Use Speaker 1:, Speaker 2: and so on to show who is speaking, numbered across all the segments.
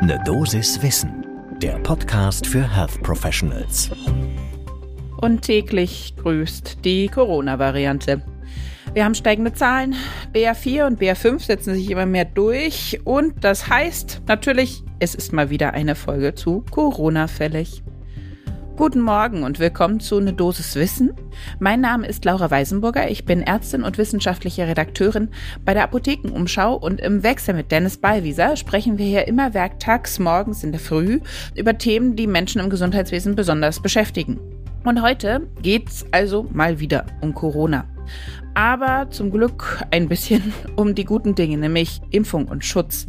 Speaker 1: Ne Dosis Wissen, der Podcast für Health Professionals.
Speaker 2: Und täglich grüßt die Corona-Variante. Wir haben steigende Zahlen. BA4 und BA5 setzen sich immer mehr durch. Und das heißt natürlich, es ist mal wieder eine Folge zu Corona fällig. Guten Morgen und willkommen zu Ne Dosis Wissen. Mein Name ist Laura Weisenburger. Ich bin Ärztin und wissenschaftliche Redakteurin bei der Apothekenumschau und im Wechsel mit Dennis Ballwieser sprechen wir hier immer werktags morgens in der Früh über Themen, die Menschen im Gesundheitswesen besonders beschäftigen. Und heute geht's also mal wieder um Corona. Aber zum Glück ein bisschen um die guten Dinge, nämlich Impfung und Schutz.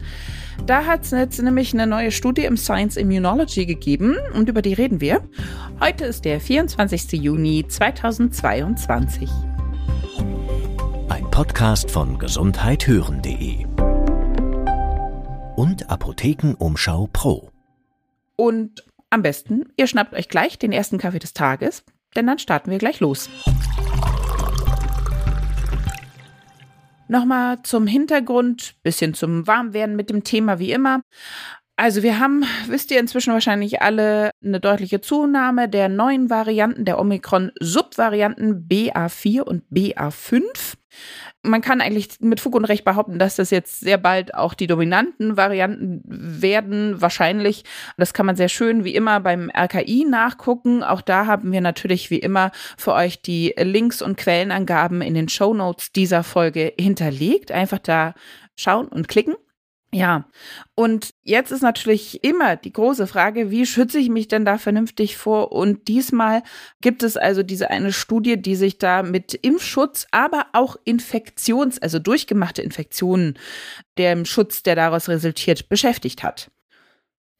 Speaker 2: Da hat es jetzt nämlich eine neue Studie im Science Immunology gegeben und über die reden wir. Heute ist der 24. Juni 2022.
Speaker 1: Ein Podcast von gesundheithören.de und Apothekenumschau Pro.
Speaker 2: Und am besten, ihr schnappt euch gleich den ersten Kaffee des Tages, denn dann starten wir gleich los. Nochmal zum Hintergrund, bisschen zum Warmwerden mit dem Thema wie immer. Also wir haben, wisst ihr inzwischen wahrscheinlich alle, eine deutliche Zunahme der neuen Varianten, der Omikron-Subvarianten BA4 und BA5. Man kann eigentlich mit Fug und Recht behaupten, dass das jetzt sehr bald auch die dominanten Varianten werden, wahrscheinlich. Das kann man sehr schön wie immer beim RKI nachgucken. Auch da haben wir natürlich wie immer für euch die Links und Quellenangaben in den Show Notes dieser Folge hinterlegt. Einfach da schauen und klicken. Ja, und jetzt ist natürlich immer die große Frage, wie schütze ich mich denn da vernünftig vor? Und diesmal gibt es also diese eine Studie, die sich da mit Impfschutz, aber auch Infektions-, also durchgemachte Infektionen, dem Schutz, der daraus resultiert, beschäftigt hat.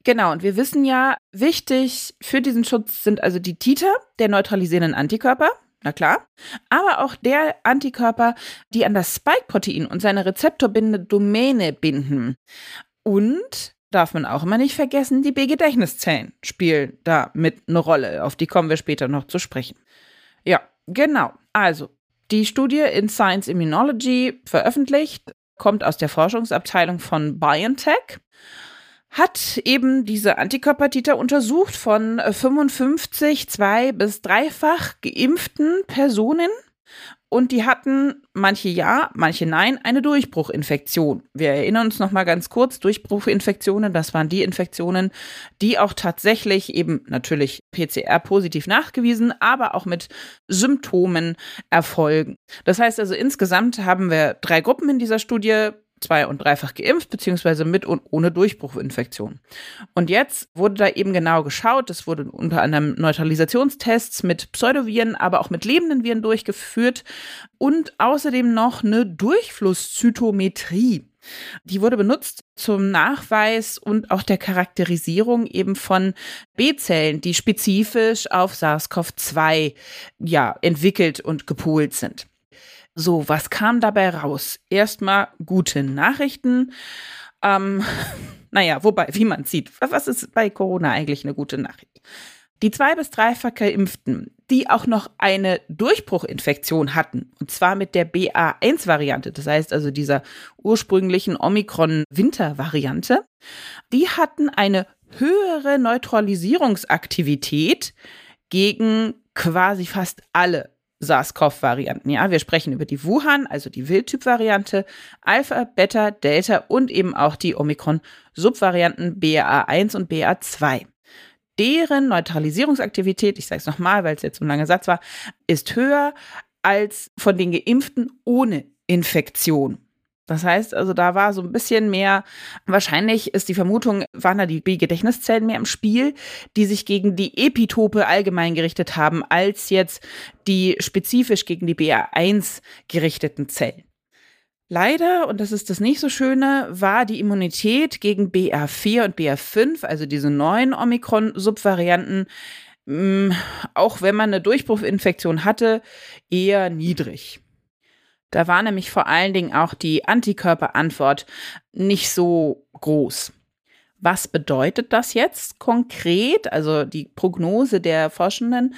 Speaker 2: Genau, und wir wissen ja, wichtig für diesen Schutz sind also die Titer der neutralisierenden Antikörper, na klar, aber auch der Antikörper, die an das Spike-Protein und seine rezeptorbindende Domäne binden. Und darf man auch immer nicht vergessen, die B-Gedächtniszellen spielen da mit eine Rolle. Auf die kommen wir später noch zu sprechen. Ja, genau. Also, die Studie in Science Immunology veröffentlicht, kommt aus der Forschungsabteilung von BioNTech hat eben diese Antikörpertiter untersucht von 55 äh, zwei- bis dreifach geimpften Personen. Und die hatten manche ja, manche nein, eine Durchbruchinfektion. Wir erinnern uns noch mal ganz kurz, Durchbruchinfektionen, das waren die Infektionen, die auch tatsächlich eben natürlich PCR positiv nachgewiesen, aber auch mit Symptomen erfolgen. Das heißt also insgesamt haben wir drei Gruppen in dieser Studie, zwei- und dreifach geimpft, beziehungsweise mit und ohne Durchbruchinfektion. Und jetzt wurde da eben genau geschaut, es wurden unter anderem Neutralisationstests mit Pseudoviren, aber auch mit lebenden Viren durchgeführt und außerdem noch eine Durchflusszytometrie. Die wurde benutzt zum Nachweis und auch der Charakterisierung eben von B-Zellen, die spezifisch auf SARS-CoV-2 ja, entwickelt und gepoolt sind. So, was kam dabei raus? Erstmal gute Nachrichten. Ähm, naja, wobei, wie man sieht, was ist bei Corona eigentlich eine gute Nachricht? Die zwei bis dreifach Geimpften, die auch noch eine Durchbruchinfektion hatten, und zwar mit der BA1-Variante, das heißt also dieser ursprünglichen Omikron-Winter-Variante, die hatten eine höhere Neutralisierungsaktivität gegen quasi fast alle SARS-CoV-Varianten. Ja, wir sprechen über die Wuhan, also die Wildtyp-Variante, Alpha, Beta, Delta und eben auch die Omikron-Subvarianten BA1 und BA2. Deren Neutralisierungsaktivität, ich sage es nochmal, weil es jetzt ein langer Satz war, ist höher als von den Geimpften ohne Infektion. Das heißt also, da war so ein bisschen mehr, wahrscheinlich ist die Vermutung, waren da die B-Gedächtniszellen mehr im Spiel, die sich gegen die Epitope allgemein gerichtet haben, als jetzt die spezifisch gegen die BA1 gerichteten Zellen. Leider, und das ist das nicht so Schöne, war die Immunität gegen BA4 und BA5, also diese neuen Omikron-Subvarianten, mm, auch wenn man eine Durchbruchinfektion hatte, eher niedrig. Da war nämlich vor allen Dingen auch die Antikörperantwort nicht so groß. Was bedeutet das jetzt konkret? Also die Prognose der Forschenden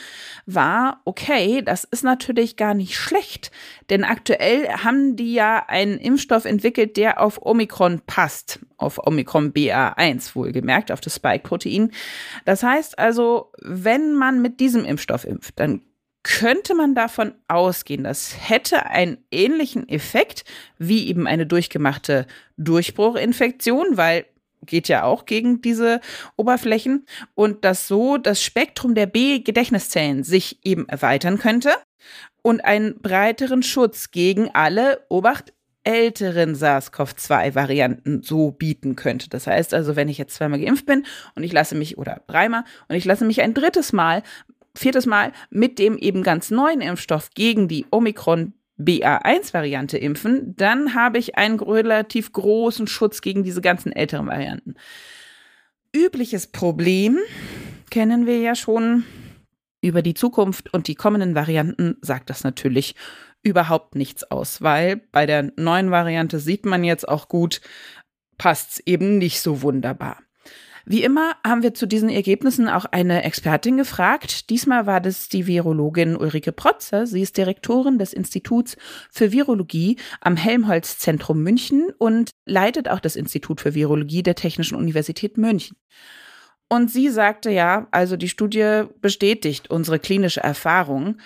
Speaker 2: war, okay, das ist natürlich gar nicht schlecht, denn aktuell haben die ja einen Impfstoff entwickelt, der auf Omikron passt, auf Omikron BA1 wohlgemerkt, auf das Spike-Protein. Das heißt also, wenn man mit diesem Impfstoff impft, dann könnte man davon ausgehen, das hätte einen ähnlichen Effekt wie eben eine durchgemachte Durchbruchinfektion, weil geht ja auch gegen diese Oberflächen und dass so das Spektrum der B-Gedächtniszellen sich eben erweitern könnte und einen breiteren Schutz gegen alle, Obacht, älteren SARS-CoV-2-Varianten so bieten könnte. Das heißt also, wenn ich jetzt zweimal geimpft bin und ich lasse mich, oder dreimal, und ich lasse mich ein drittes Mal, viertes Mal mit dem eben ganz neuen Impfstoff gegen die Omikron BA1-Variante impfen, dann habe ich einen relativ großen Schutz gegen diese ganzen älteren Varianten. Übliches Problem kennen wir ja schon. Über die Zukunft und die kommenden Varianten sagt das natürlich überhaupt nichts aus, weil bei der neuen Variante sieht man jetzt auch gut, passt es eben nicht so wunderbar. Wie immer haben wir zu diesen Ergebnissen auch eine Expertin gefragt. Diesmal war das die Virologin Ulrike Protzer. Sie ist Direktorin des Instituts für Virologie am Helmholtz-Zentrum München und leitet auch das Institut für Virologie der Technischen Universität München. Und sie sagte ja, also die Studie bestätigt unsere klinische Erfahrung.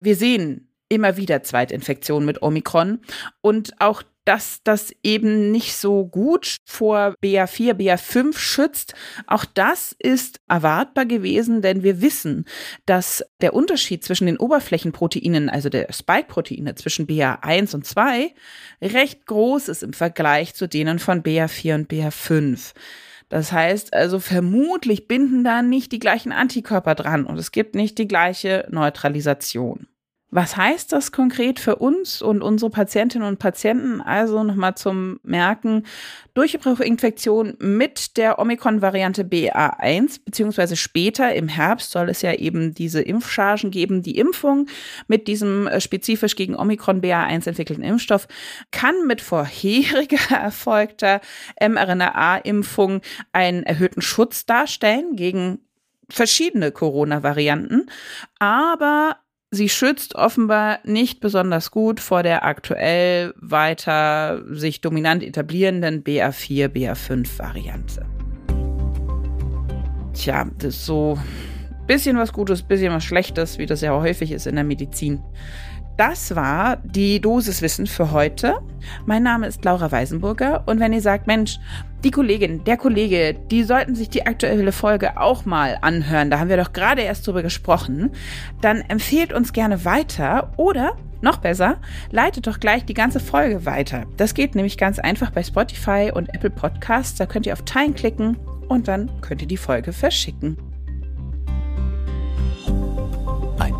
Speaker 2: Wir sehen immer wieder Zweitinfektionen mit Omikron und auch dass das eben nicht so gut vor BA4, BA5 schützt. Auch das ist erwartbar gewesen, denn wir wissen, dass der Unterschied zwischen den Oberflächenproteinen, also der Spike-Proteine zwischen BA1 und 2, recht groß ist im Vergleich zu denen von BA4 und BA5. Das heißt also, vermutlich binden da nicht die gleichen Antikörper dran und es gibt nicht die gleiche Neutralisation. Was heißt das konkret für uns und unsere Patientinnen und Patienten? Also nochmal zum Merken, Durchbruchinfektion mit der Omikron-Variante BA1, beziehungsweise später im Herbst soll es ja eben diese Impfchargen geben. Die Impfung mit diesem äh, spezifisch gegen Omikron BA1 entwickelten Impfstoff kann mit vorheriger erfolgter mRNA-Impfung einen erhöhten Schutz darstellen gegen verschiedene Corona-Varianten, aber sie schützt offenbar nicht besonders gut vor der aktuell weiter sich dominant etablierenden BA4, BA5 Variante. Tja, das ist so bisschen was Gutes, bisschen was Schlechtes, wie das ja häufig ist in der Medizin. Das war die Dosiswissen für heute. Mein Name ist Laura Weisenburger und wenn ihr sagt, Mensch, die Kollegin, der Kollege, die sollten sich die aktuelle Folge auch mal anhören, da haben wir doch gerade erst drüber gesprochen, dann empfehlt uns gerne weiter oder noch besser, leitet doch gleich die ganze Folge weiter. Das geht nämlich ganz einfach bei Spotify und Apple Podcasts. Da könnt ihr auf Teilen klicken und dann könnt ihr die Folge verschicken.